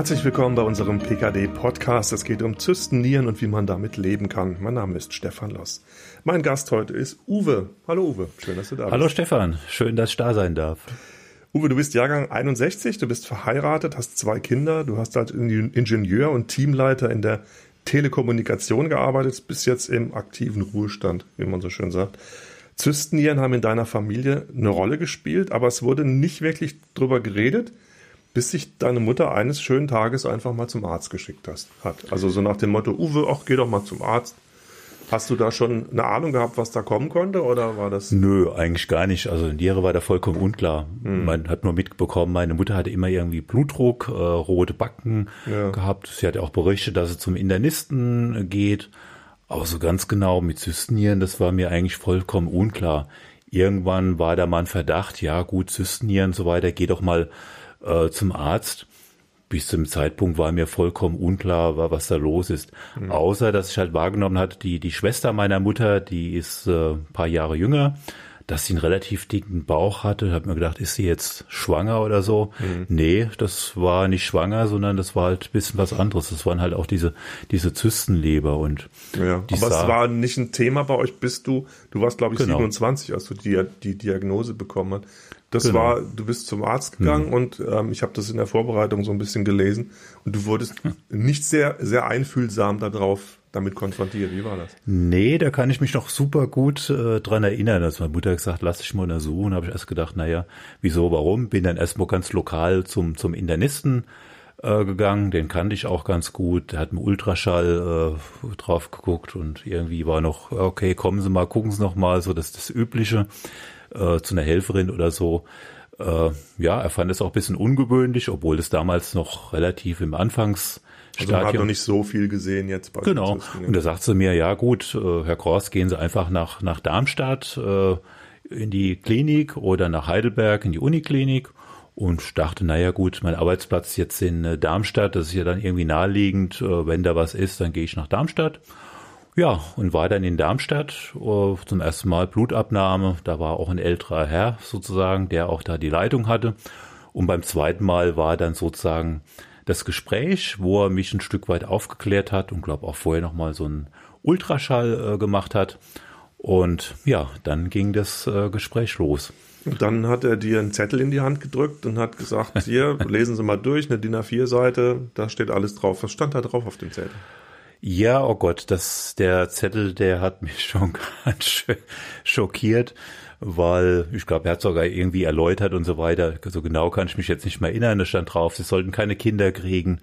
Herzlich willkommen bei unserem PKD-Podcast. Es geht um Zysten, Nieren und wie man damit leben kann. Mein Name ist Stefan Loss. Mein Gast heute ist Uwe. Hallo Uwe, schön, dass du da bist. Hallo Stefan, schön, dass ich da sein darf. Uwe, du bist Jahrgang 61, du bist verheiratet, hast zwei Kinder, du hast als Ingenieur und Teamleiter in der Telekommunikation gearbeitet, bist jetzt im aktiven Ruhestand, wie man so schön sagt. Zystennieren haben in deiner Familie eine Rolle gespielt, aber es wurde nicht wirklich drüber geredet bis sich deine Mutter eines schönen Tages einfach mal zum Arzt geschickt hast, hat. Also so nach dem Motto, Uwe, ach, geh doch mal zum Arzt. Hast du da schon eine Ahnung gehabt, was da kommen konnte, oder war das? Nö, eigentlich gar nicht. Also in Niere war da vollkommen unklar. Hm. Man hat nur mitbekommen, meine Mutter hatte immer irgendwie Blutdruck, äh, rote Backen ja. gehabt. Sie hat auch berichtet, dass sie zum Internisten geht. Aber so ganz genau mit Zystennieren, das war mir eigentlich vollkommen unklar. Irgendwann war da mal ein Verdacht, ja gut, Zystennieren und so weiter, geh doch mal äh, zum Arzt. Bis zum Zeitpunkt war mir vollkommen unklar, was da los ist. Mhm. Außer, dass ich halt wahrgenommen hatte, die, die Schwester meiner Mutter, die ist äh, ein paar Jahre jünger, dass sie einen relativ dicken Bauch hatte. Hab mir gedacht, ist sie jetzt schwanger oder so? Mhm. Nee, das war nicht schwanger, sondern das war halt ein bisschen was anderes. Das waren halt auch diese, diese Zystenleber und ja, die aber es war nicht ein Thema bei euch, bist du, du warst glaube ich genau. 27, als du die, die Diagnose bekommen hast. Das genau. war, du bist zum Arzt gegangen hm. und ähm, ich habe das in der Vorbereitung so ein bisschen gelesen und du wurdest nicht sehr, sehr einfühlsam darauf damit konfrontiert. Wie war das? Nee, da kann ich mich noch super gut äh, dran erinnern. Als meine Mutter gesagt, lass dich mal untersuchen, habe ich erst gedacht, naja, wieso, warum? Bin dann erstmal ganz lokal zum, zum Internisten äh, gegangen, den kannte ich auch ganz gut. Der hat mit Ultraschall äh, drauf geguckt und irgendwie war noch, okay, kommen Sie mal, gucken Sie noch mal, so das das Übliche äh, zu einer Helferin oder so. Äh, ja, er fand es auch ein bisschen ungewöhnlich, obwohl es damals noch relativ im Anfangs also man hat noch nicht so viel gesehen jetzt. Bei genau. Und da sagt sie mir, ja gut, äh, Herr Kors, gehen Sie einfach nach, nach Darmstadt äh, in die Klinik oder nach Heidelberg in die Uniklinik. Und ich dachte, naja gut, mein Arbeitsplatz jetzt in äh, Darmstadt, das ist ja dann irgendwie naheliegend. Äh, wenn da was ist, dann gehe ich nach Darmstadt. Ja, und war dann in Darmstadt uh, zum ersten Mal Blutabnahme. Da war auch ein älterer Herr sozusagen, der auch da die Leitung hatte. Und beim zweiten Mal war dann sozusagen das Gespräch, wo er mich ein Stück weit aufgeklärt hat und glaube auch vorher nochmal so einen Ultraschall äh, gemacht hat. Und ja, dann ging das äh, Gespräch los. Und dann hat er dir einen Zettel in die Hand gedrückt und hat gesagt, hier, lesen Sie mal durch, eine DIN A4-Seite, da steht alles drauf. Was stand da drauf auf dem Zettel? Ja, oh Gott, das, der Zettel, der hat mich schon ganz schön schockiert, weil ich glaube, er hat sogar irgendwie erläutert und so weiter. So genau kann ich mich jetzt nicht mehr erinnern. Da stand drauf, sie sollten keine Kinder kriegen.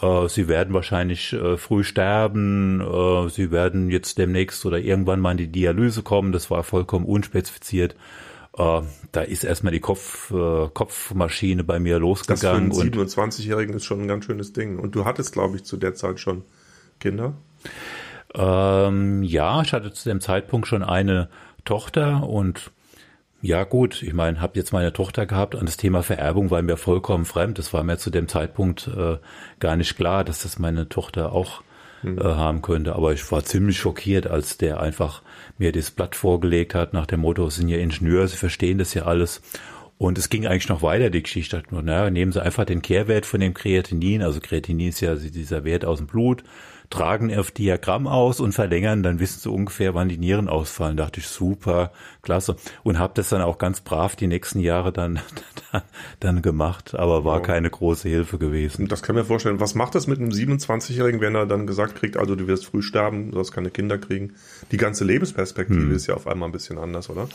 Äh, sie werden wahrscheinlich äh, früh sterben. Äh, sie werden jetzt demnächst oder irgendwann mal in die Dialyse kommen. Das war vollkommen unspezifiziert. Uh, da ist erstmal die Kopf, uh, Kopfmaschine bei mir losgegangen. Das für einen 27-Jährigen ist schon ein ganz schönes Ding. Und du hattest, glaube ich, zu der Zeit schon Kinder? Ähm, ja, ich hatte zu dem Zeitpunkt schon eine Tochter und ja gut, ich meine, habe jetzt meine Tochter gehabt und das Thema Vererbung war mir vollkommen fremd. Das war mir zu dem Zeitpunkt äh, gar nicht klar, dass das meine Tochter auch hm. äh, haben könnte. Aber ich war ziemlich schockiert, als der einfach mir das Blatt vorgelegt hat nach dem Motto, Sie sind ja Ingenieur, Sie verstehen das ja alles. Und es ging eigentlich noch weiter, die Geschichte. Naja, nehmen Sie einfach den Kehrwert von dem Kreatinin. Also Kreatinin ist ja dieser Wert aus dem Blut tragen auf Diagramm aus und verlängern, dann wissen sie ungefähr, wann die Nieren ausfallen. Da dachte ich, super, klasse. Und habe das dann auch ganz brav die nächsten Jahre dann, dann gemacht, aber war wow. keine große Hilfe gewesen. Das kann mir vorstellen. Was macht das mit einem 27-Jährigen, wenn er dann gesagt kriegt, also du wirst früh sterben, du sollst keine Kinder kriegen? Die ganze Lebensperspektive hm. ist ja auf einmal ein bisschen anders, oder?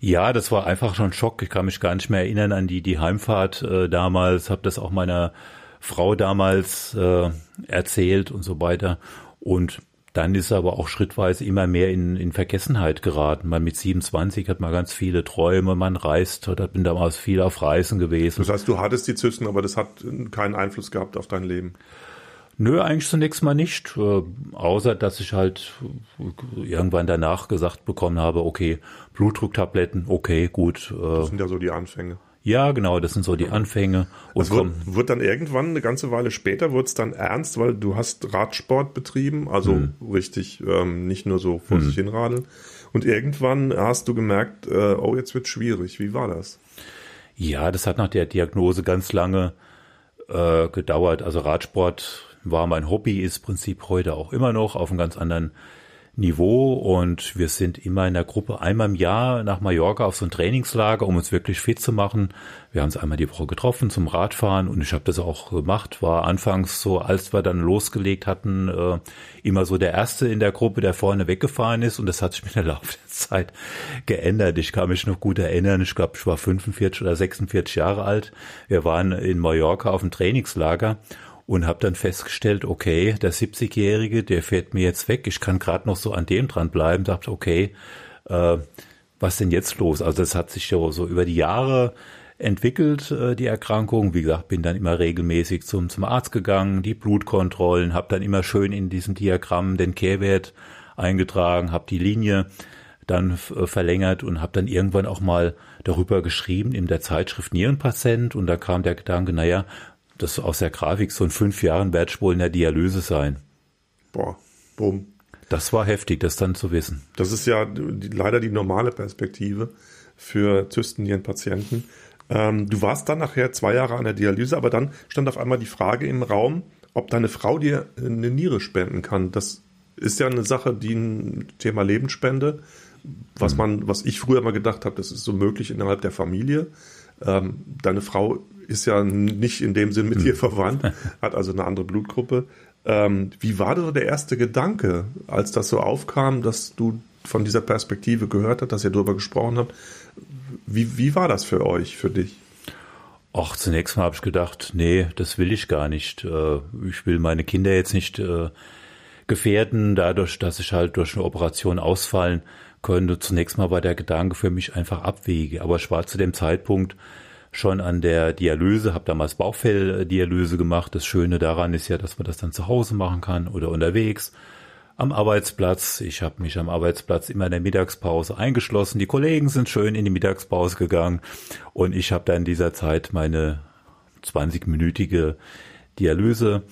Ja, das war einfach schon ein Schock. Ich kann mich gar nicht mehr erinnern an die, die Heimfahrt äh, damals. Habe das auch meiner Frau damals äh, erzählt und so weiter. Und dann ist er aber auch schrittweise immer mehr in, in Vergessenheit geraten. Man mit 27 hat man ganz viele Träume, man reist, hat bin damals viel auf Reisen gewesen. Das heißt, du hattest die Zysten, aber das hat keinen Einfluss gehabt auf dein Leben. Nö, eigentlich zunächst mal nicht, äh, außer dass ich halt irgendwann danach gesagt bekommen habe, okay, Blutdrucktabletten, okay, gut. Äh, das sind ja so die Anfänge. Ja, genau, das sind so die Anfänge. Und es wird, wird dann irgendwann, eine ganze Weile später, wird es dann ernst, weil du hast Radsport betrieben, also hm. richtig, ähm, nicht nur so vor hm. sich hinradeln. Und irgendwann hast du gemerkt, äh, oh, jetzt wird schwierig. Wie war das? Ja, das hat nach der Diagnose ganz lange äh, gedauert. Also Radsport war mein Hobby, ist Prinzip heute auch immer noch auf einem ganz anderen Niveau und wir sind immer in der Gruppe einmal im Jahr nach Mallorca auf so ein Trainingslager, um uns wirklich fit zu machen. Wir haben uns einmal die Woche getroffen zum Radfahren und ich habe das auch gemacht. War anfangs so, als wir dann losgelegt hatten, äh, immer so der Erste in der Gruppe, der vorne weggefahren ist und das hat sich mit der Laufe der Zeit geändert. Ich kann mich noch gut erinnern, ich glaube, ich war 45 oder 46 Jahre alt. Wir waren in Mallorca auf dem Trainingslager und habe dann festgestellt, okay, der 70-Jährige, der fährt mir jetzt weg, ich kann gerade noch so an dem dran bleiben, dachte, okay, äh, was denn jetzt los? Also das hat sich so, so über die Jahre entwickelt, äh, die Erkrankung. Wie gesagt, bin dann immer regelmäßig zum, zum Arzt gegangen, die Blutkontrollen, habe dann immer schön in diesem Diagramm den Kehrwert eingetragen, habe die Linie dann äh, verlängert und habe dann irgendwann auch mal darüber geschrieben in der Zeitschrift Nierenpatient und da kam der Gedanke, naja, das aus der Grafik so in fünf Jahren werde ich wohl in der Dialyse sein. Boah, bumm. Das war heftig, das dann zu wissen. Das ist ja die, leider die normale Perspektive für Zystennierenpatienten. Ähm, du warst dann nachher zwei Jahre an der Dialyse, aber dann stand auf einmal die Frage im Raum, ob deine Frau dir eine Niere spenden kann. Das ist ja eine Sache, die ein Thema Lebensspende, was mhm. man, was ich früher mal gedacht habe, das ist so möglich innerhalb der Familie. Ähm, deine Frau ist ja nicht in dem Sinn mit dir hm. verwandt, hat also eine andere Blutgruppe. Ähm, wie war so der erste Gedanke, als das so aufkam, dass du von dieser Perspektive gehört hast, dass ihr darüber gesprochen habt? Wie, wie war das für euch, für dich? Ach, zunächst mal habe ich gedacht, nee, das will ich gar nicht. Äh, ich will meine Kinder jetzt nicht äh, gefährden, dadurch, dass ich halt durch eine Operation ausfallen könnte. Zunächst mal war der Gedanke für mich einfach abwege. Aber ich war zu dem Zeitpunkt schon an der Dialyse, habe damals Bauchfelldialyse gemacht. Das Schöne daran ist ja, dass man das dann zu Hause machen kann oder unterwegs. Am Arbeitsplatz. Ich habe mich am Arbeitsplatz immer in der Mittagspause eingeschlossen. Die Kollegen sind schön in die Mittagspause gegangen und ich habe dann in dieser Zeit meine 20-minütige Dialyse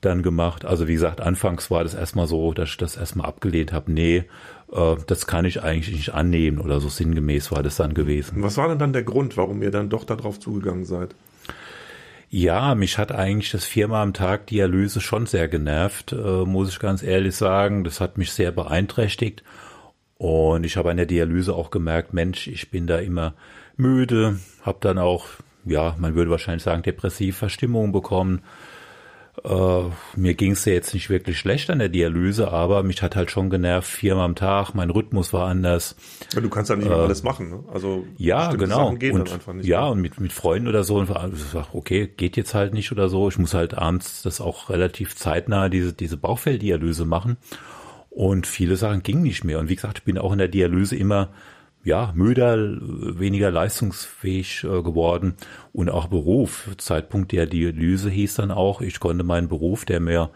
dann gemacht. Also wie gesagt, anfangs war das erstmal so, dass ich das erstmal abgelehnt habe. Nee, äh, das kann ich eigentlich nicht annehmen oder so sinngemäß war das dann gewesen. Was war denn dann der Grund, warum ihr dann doch darauf zugegangen seid? Ja, mich hat eigentlich das viermal am Tag Dialyse schon sehr genervt, äh, muss ich ganz ehrlich sagen. Das hat mich sehr beeinträchtigt. Und ich habe an der Dialyse auch gemerkt, Mensch, ich bin da immer müde, habe dann auch, ja, man würde wahrscheinlich sagen, depressiv Verstimmung bekommen äh, mir ging es ja jetzt nicht wirklich schlecht an der Dialyse, aber mich hat halt schon genervt, viermal am Tag, mein Rhythmus war anders. Ja, du kannst ja nicht äh, alles machen, ne? Also ja, genau. und, ja, mehr. und mit, mit Freunden oder so, und ich sag, okay, geht jetzt halt nicht oder so. Ich muss halt abends das auch relativ zeitnah diese, diese Bauchfelldialyse machen. Und viele Sachen gingen nicht mehr. Und wie gesagt, ich bin auch in der Dialyse immer ja, müder, weniger leistungsfähig äh, geworden und auch Beruf. Zeitpunkt der Dialyse hieß dann auch, ich konnte meinen Beruf, der mir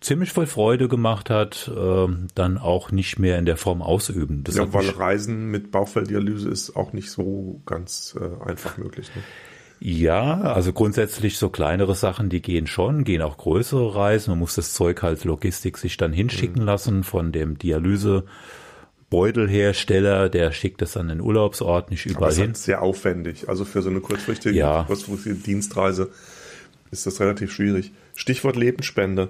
ziemlich voll Freude gemacht hat, äh, dann auch nicht mehr in der Form ausüben. Das ja, weil Reisen mit Bauchfelddialyse ist auch nicht so ganz äh, einfach möglich. Ne? Ja, also grundsätzlich so kleinere Sachen, die gehen schon, gehen auch größere Reisen. Man muss das Zeug halt Logistik sich dann hinschicken mhm. lassen von dem Dialyse Beutelhersteller, der schickt das an den Urlaubsort nicht überall Aber hin. Ist sehr aufwendig. Also für so eine kurzfristige, ja. kurzfristige Dienstreise ist das relativ schwierig. Stichwort Lebensspende.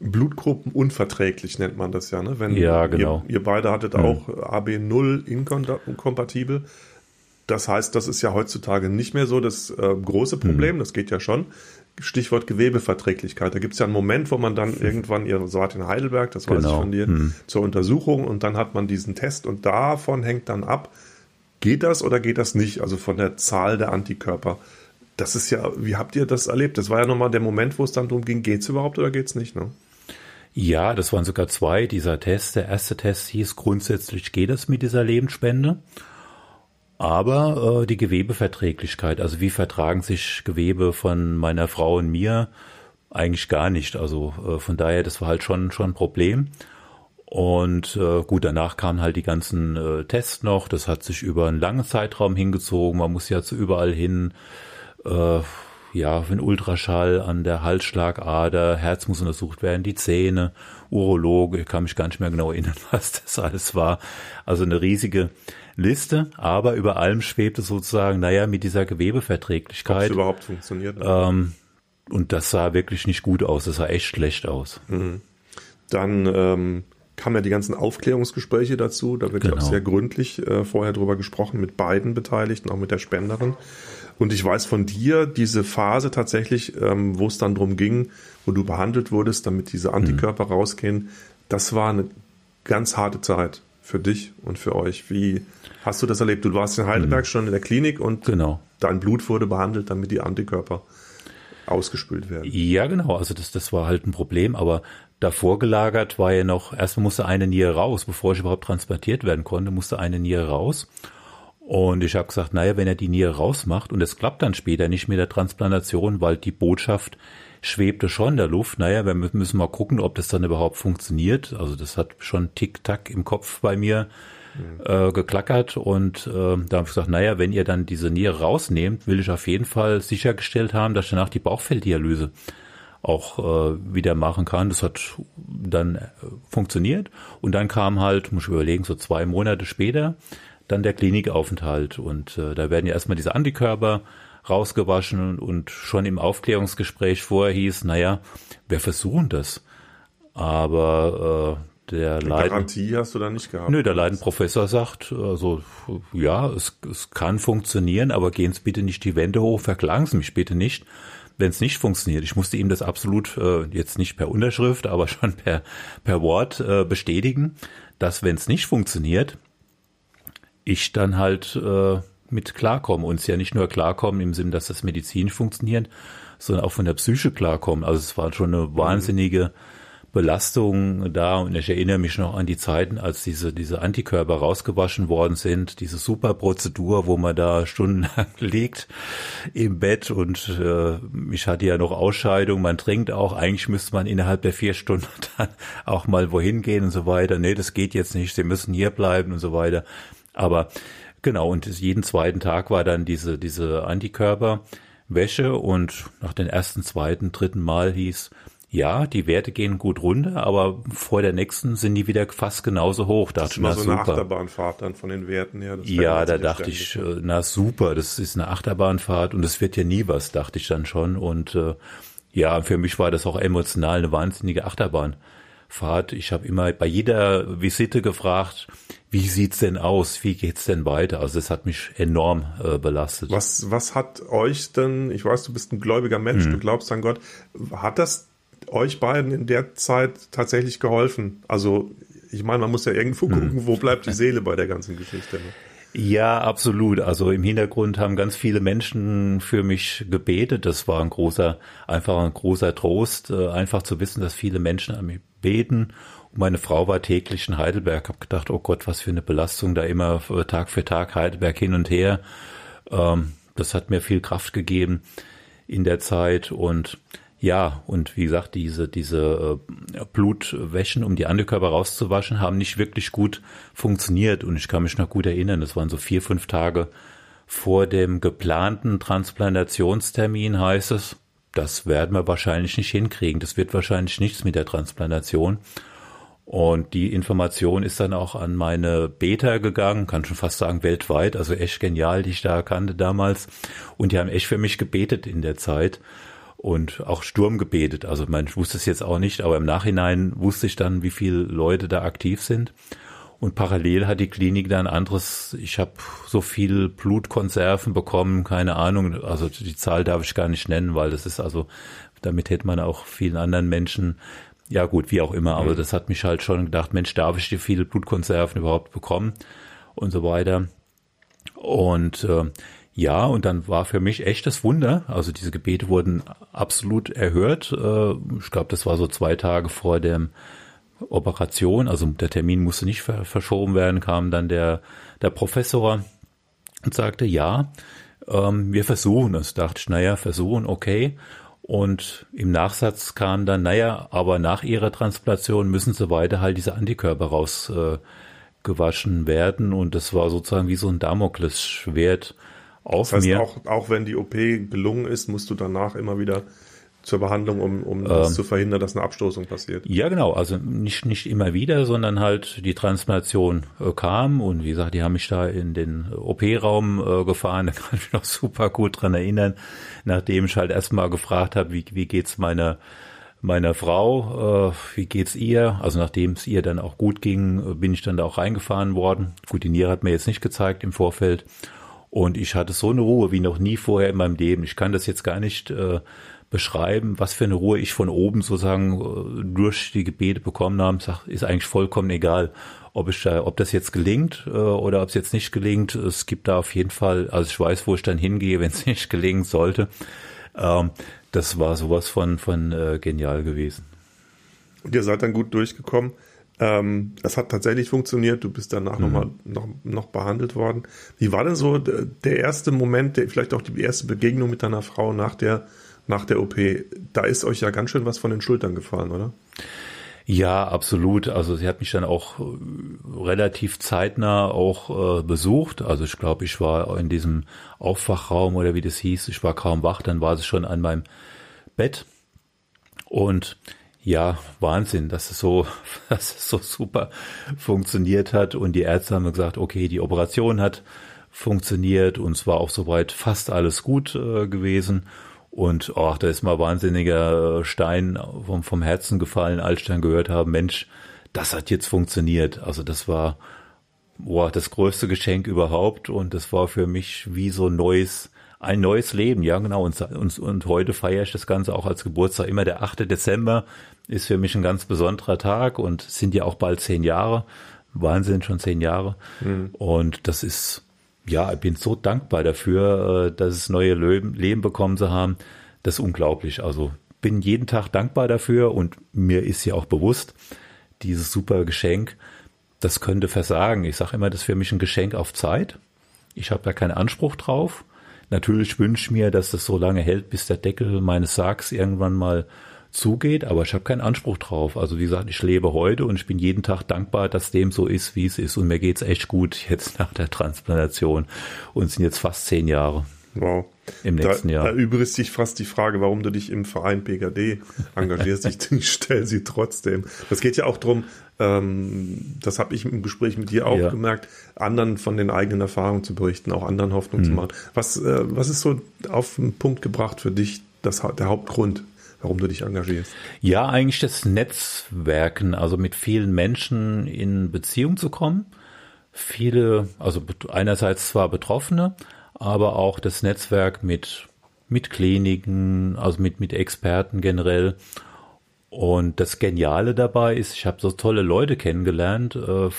Blutgruppenunverträglich nennt man das ja, ne? Wenn ja, genau. Ihr, ihr beide hattet mhm. auch AB0 inkompatibel. Das heißt, das ist ja heutzutage nicht mehr so das äh, große Problem, mhm. das geht ja schon. Stichwort Gewebeverträglichkeit. Da gibt es ja einen Moment, wo man dann hm. irgendwann, ihr wart in Heidelberg, das weiß genau. ich von dir, hm. zur Untersuchung und dann hat man diesen Test und davon hängt dann ab, geht das oder geht das nicht? Also von der Zahl der Antikörper. Das ist ja, wie habt ihr das erlebt? Das war ja nochmal der Moment, wo es dann darum ging, geht es überhaupt oder geht es nicht, ne? Ja, das waren sogar zwei dieser Tests. Der erste Test hieß grundsätzlich geht es mit dieser Lebensspende aber äh, die Gewebeverträglichkeit, also wie vertragen sich Gewebe von meiner Frau und mir, eigentlich gar nicht. Also äh, von daher, das war halt schon, schon ein Problem. Und äh, gut, danach kamen halt die ganzen äh, Tests noch. Das hat sich über einen langen Zeitraum hingezogen. Man muss ja zu überall hin. Äh, ja, einen Ultraschall an der Halsschlagader, Herz muss untersucht werden, die Zähne, Urologe, ich kann mich gar nicht mehr genau erinnern, was das alles war. Also eine riesige Liste, aber über allem schwebte sozusagen, naja, mit dieser Gewebeverträglichkeit. Ob überhaupt funktioniert. Ähm, und das sah wirklich nicht gut aus, das sah echt schlecht aus. Mhm. Dann ähm, kamen ja die ganzen Aufklärungsgespräche dazu, da wird genau. ja auch genau. sehr gründlich äh, vorher drüber gesprochen mit beiden Beteiligten, auch mit der Spenderin. Und ich weiß von dir, diese Phase tatsächlich, ähm, wo es dann drum ging, wo du behandelt wurdest, damit diese Antikörper mhm. rausgehen, das war eine ganz harte Zeit für dich und für euch. Wie hast du das erlebt? Du warst in Heidelberg mhm. schon in der Klinik und genau. dein Blut wurde behandelt, damit die Antikörper ausgespült werden. Ja, genau. Also das, das war halt ein Problem, aber davor gelagert war ja noch, erstmal musste eine Niere raus, bevor ich überhaupt transplantiert werden konnte, musste eine Niere raus. Und ich habe gesagt, naja, wenn er die Niere rausmacht und es klappt dann später nicht mit der Transplantation, weil die Botschaft schwebte schon in der Luft. Naja, wir müssen mal gucken, ob das dann überhaupt funktioniert. Also das hat schon Tick-Tack im Kopf bei mir mhm. äh, geklackert und äh, da habe ich gesagt, naja, wenn ihr dann diese Niere rausnehmt, will ich auf jeden Fall sichergestellt haben, dass ich danach die Bauchfelddialyse auch äh, wieder machen kann. Das hat dann äh, funktioniert und dann kam halt, muss ich überlegen, so zwei Monate später dann der Klinikaufenthalt und äh, da werden ja erstmal diese Antikörper rausgewaschen und schon im Aufklärungsgespräch vorher hieß, naja, wir versuchen das. Aber äh, der Eine Leiden, Garantie hast du da nicht gehabt. Nö, der Leidenprofessor sagt, also ja, es, es kann funktionieren, aber gehen Sie bitte nicht die Wände hoch, verklagen Sie mich bitte nicht, wenn es nicht funktioniert. Ich musste ihm das absolut äh, jetzt nicht per Unterschrift, aber schon per, per Wort äh, bestätigen, dass wenn es nicht funktioniert, ich dann halt äh, mit klarkomme. Und es ja nicht nur klarkommen im Sinn, dass das Medizin funktioniert, sondern auch von der Psyche klarkommen. Also es war schon eine wahnsinnige Belastung da und ich erinnere mich noch an die Zeiten, als diese, diese Antikörper rausgewaschen worden sind, diese super Prozedur, wo man da stundenlang liegt im Bett und äh, ich hatte ja noch Ausscheidung, man trinkt auch, eigentlich müsste man innerhalb der vier Stunden dann auch mal wohin gehen und so weiter. Nee, das geht jetzt nicht, sie müssen hier bleiben und so weiter. Aber genau, und jeden zweiten Tag war dann diese, diese Antikörperwäsche und nach den ersten, zweiten, dritten Mal hieß, ja, die Werte gehen gut runter, aber vor der nächsten sind die wieder fast genauso hoch. Da das ist mal so eine super. Achterbahnfahrt dann von den Werten her. ja, da dachte ich, äh, na super, das ist eine Achterbahnfahrt und es wird ja nie was, dachte ich dann schon. Und äh, ja, für mich war das auch emotional eine wahnsinnige Achterbahnfahrt. Ich habe immer bei jeder Visite gefragt, wie sieht's denn aus? Wie geht's denn weiter? Also es hat mich enorm äh, belastet. Was, was hat euch denn, ich weiß, du bist ein gläubiger Mensch, mhm. du glaubst an Gott, hat das euch beiden in der Zeit tatsächlich geholfen? Also ich meine, man muss ja irgendwo mhm. gucken, wo bleibt die Seele bei der ganzen Geschichte. Ne? Ja, absolut. Also im Hintergrund haben ganz viele Menschen für mich gebetet. Das war ein großer, einfach ein großer Trost, äh, einfach zu wissen, dass viele Menschen an mich beten meine Frau war täglich in Heidelberg, habe gedacht, oh Gott, was für eine Belastung da immer Tag für Tag Heidelberg hin und her. Ähm, das hat mir viel Kraft gegeben in der Zeit und ja, und wie gesagt, diese, diese äh, Blutwäschen, um die Antikörper rauszuwaschen, haben nicht wirklich gut funktioniert. Und ich kann mich noch gut erinnern, das waren so vier, fünf Tage vor dem geplanten Transplantationstermin, heißt es. Das werden wir wahrscheinlich nicht hinkriegen. Das wird wahrscheinlich nichts mit der Transplantation. Und die Information ist dann auch an meine Beta gegangen, kann schon fast sagen weltweit, also echt genial, die ich da kannte damals. Und die haben echt für mich gebetet in der Zeit und auch Sturm gebetet. Also man wusste es jetzt auch nicht, aber im Nachhinein wusste ich dann, wie viele Leute da aktiv sind. Und parallel hat die Klinik dann anderes, ich habe so viel Blutkonserven bekommen, keine Ahnung, also die Zahl darf ich gar nicht nennen, weil das ist also, damit hätte man auch vielen anderen Menschen ja gut, wie auch immer, aber mhm. das hat mich halt schon gedacht, Mensch, darf ich dir viele Blutkonserven überhaupt bekommen und so weiter. Und äh, ja, und dann war für mich echt das Wunder. Also diese Gebete wurden absolut erhört. Äh, ich glaube, das war so zwei Tage vor der Operation. Also der Termin musste nicht verschoben werden, kam dann der, der Professor und sagte, ja, ähm, wir versuchen es. Dachte ich, naja, versuchen, okay. Und im Nachsatz kam dann, naja, aber nach ihrer Transplantation müssen sie weiter halt diese Antikörper rausgewaschen werden. Und das war sozusagen wie so ein Damoklesschwert auf das heißt, mir. Auch, auch wenn die OP gelungen ist, musst du danach immer wieder zur Behandlung, um, um das ähm, zu verhindern, dass eine Abstoßung passiert. Ja, genau. Also nicht, nicht immer wieder, sondern halt die Transplantation äh, kam und wie gesagt, die haben mich da in den OP-Raum äh, gefahren. Da kann ich mich noch super gut dran erinnern, nachdem ich halt erstmal gefragt habe, wie, wie geht's meiner meiner Frau, äh, wie geht's ihr? Also nachdem es ihr dann auch gut ging, äh, bin ich dann da auch reingefahren worden. Gut, die Niere hat mir jetzt nicht gezeigt im Vorfeld. Und ich hatte so eine Ruhe wie noch nie vorher in meinem Leben. Ich kann das jetzt gar nicht äh, beschreiben, was für eine Ruhe ich von oben sozusagen äh, durch die Gebete bekommen habe, sag, ist eigentlich vollkommen egal, ob ich da, ob das jetzt gelingt äh, oder ob es jetzt nicht gelingt. Es gibt da auf jeden Fall, also ich weiß, wo ich dann hingehe, wenn es nicht gelingen sollte. Ähm, das war sowas von von äh, genial gewesen. Und ihr seid dann gut durchgekommen. Ähm, das hat tatsächlich funktioniert. Du bist danach mhm. nochmal noch, noch behandelt worden. Wie war denn so der erste Moment, der, vielleicht auch die erste Begegnung mit deiner Frau nach der nach der OP, da ist euch ja ganz schön was von den Schultern gefallen, oder? Ja, absolut. Also sie hat mich dann auch äh, relativ zeitnah auch äh, besucht. Also ich glaube, ich war in diesem Aufwachraum oder wie das hieß. Ich war kaum wach, dann war sie schon an meinem Bett. Und ja, Wahnsinn, dass es so, dass es so super funktioniert hat. Und die Ärzte haben gesagt, okay, die Operation hat funktioniert und es war auch soweit fast alles gut äh, gewesen. Und ach, da ist mal wahnsinniger Stein vom, vom Herzen gefallen, als ich dann gehört habe, Mensch, das hat jetzt funktioniert. Also das war boah, das größte Geschenk überhaupt und das war für mich wie so ein neues, ein neues Leben. Ja, genau. Und, und, und heute feiere ich das Ganze auch als Geburtstag. Immer der 8. Dezember ist für mich ein ganz besonderer Tag und sind ja auch bald zehn Jahre. Wahnsinn, schon zehn Jahre. Mhm. Und das ist, ja, ich bin so dankbar dafür, äh, dass es neue Leben bekommen zu haben. Das ist unglaublich. Also bin jeden Tag dankbar dafür und mir ist ja auch bewusst, dieses super Geschenk, das könnte versagen. Ich sage immer, das ist für mich ein Geschenk auf Zeit. Ich habe da keinen Anspruch drauf. Natürlich wünsche ich mir, dass das so lange hält, bis der Deckel meines Sargs irgendwann mal zugeht, aber ich habe keinen Anspruch drauf. Also wie gesagt, ich lebe heute und ich bin jeden Tag dankbar, dass dem so ist, wie es ist. Und mir geht's echt gut jetzt nach der Transplantation und sind jetzt fast zehn Jahre. Wow. Im nächsten da, Jahr. Da übrigt sich fast die Frage, warum du dich im Verein PKD engagierst. ich, stelle sie trotzdem. Das geht ja auch drum. ähm, das habe ich im Gespräch mit dir auch ja. gemerkt, anderen von den eigenen Erfahrungen zu berichten, auch anderen Hoffnung hm. zu machen. Was, äh, was ist so auf den Punkt gebracht für dich, das, der Hauptgrund? warum du dich engagierst? Ja, eigentlich das Netzwerken, also mit vielen Menschen in Beziehung zu kommen. Viele, also einerseits zwar Betroffene, aber auch das Netzwerk mit, mit Kliniken, also mit, mit Experten generell. Und das Geniale dabei ist, ich habe so tolle Leute kennengelernt, äh,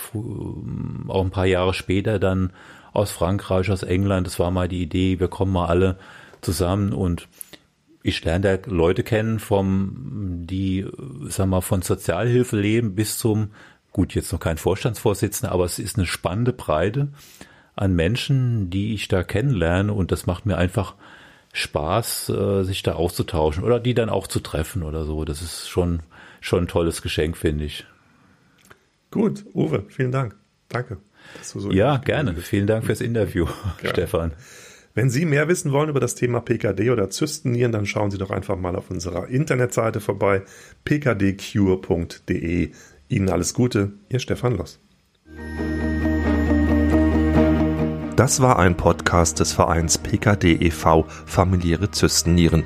auch ein paar Jahre später dann aus Frankreich, aus England. Das war mal die Idee, wir kommen mal alle zusammen und ich lerne da Leute kennen, vom, die, sag mal, von Sozialhilfe leben bis zum, gut, jetzt noch kein Vorstandsvorsitzender, aber es ist eine spannende Breite an Menschen, die ich da kennenlerne und das macht mir einfach Spaß, äh, sich da auszutauschen oder die dann auch zu treffen oder so. Das ist schon, schon ein tolles Geschenk, finde ich. Gut, Uwe, vielen Dank. Danke. So ja, gerne. Vielen Dank fürs Interview, ja. Stefan. Wenn Sie mehr wissen wollen über das Thema PKD oder Zystennieren, dann schauen Sie doch einfach mal auf unserer Internetseite vorbei, pkdcure.de. Ihnen alles Gute, Ihr Stefan Loss. Das war ein Podcast des Vereins PKD e.V. Familiäre Zystennieren.